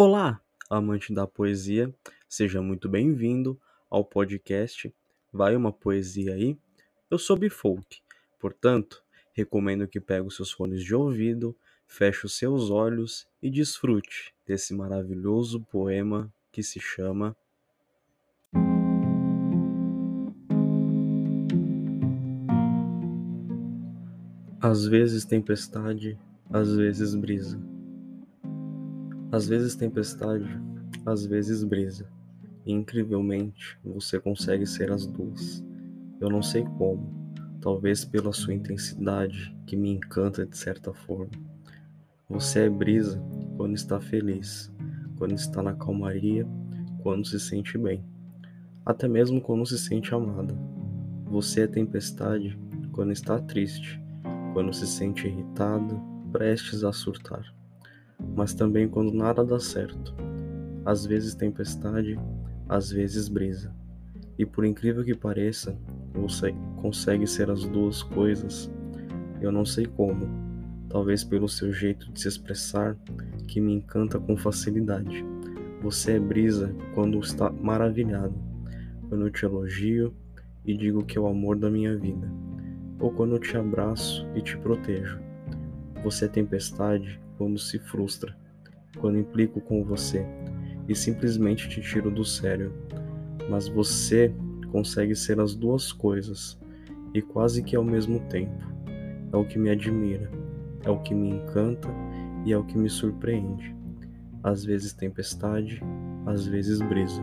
Olá, amante da poesia, seja muito bem-vindo ao podcast Vai uma Poesia aí? Eu sou Bifolk, portanto, recomendo que pegue os seus fones de ouvido, feche os seus olhos e desfrute desse maravilhoso poema que se chama Às vezes tempestade, às vezes brisa. Às vezes tempestade, às vezes brisa. E incrivelmente você consegue ser as duas. Eu não sei como, talvez pela sua intensidade que me encanta de certa forma. Você é brisa quando está feliz, quando está na calmaria, quando se sente bem, até mesmo quando se sente amada. Você é tempestade quando está triste, quando se sente irritada, prestes a surtar mas também quando nada dá certo. Às vezes tempestade, às vezes brisa. E por incrível que pareça, você consegue ser as duas coisas. Eu não sei como, talvez pelo seu jeito de se expressar que me encanta com facilidade. Você é brisa quando está maravilhado, quando eu te elogio e digo que é o amor da minha vida, ou quando eu te abraço e te protejo. Você é tempestade quando se frustra, quando implico com você e simplesmente te tiro do sério. Mas você consegue ser as duas coisas e quase que ao mesmo tempo. É o que me admira, é o que me encanta e é o que me surpreende. Às vezes tempestade, às vezes brisa.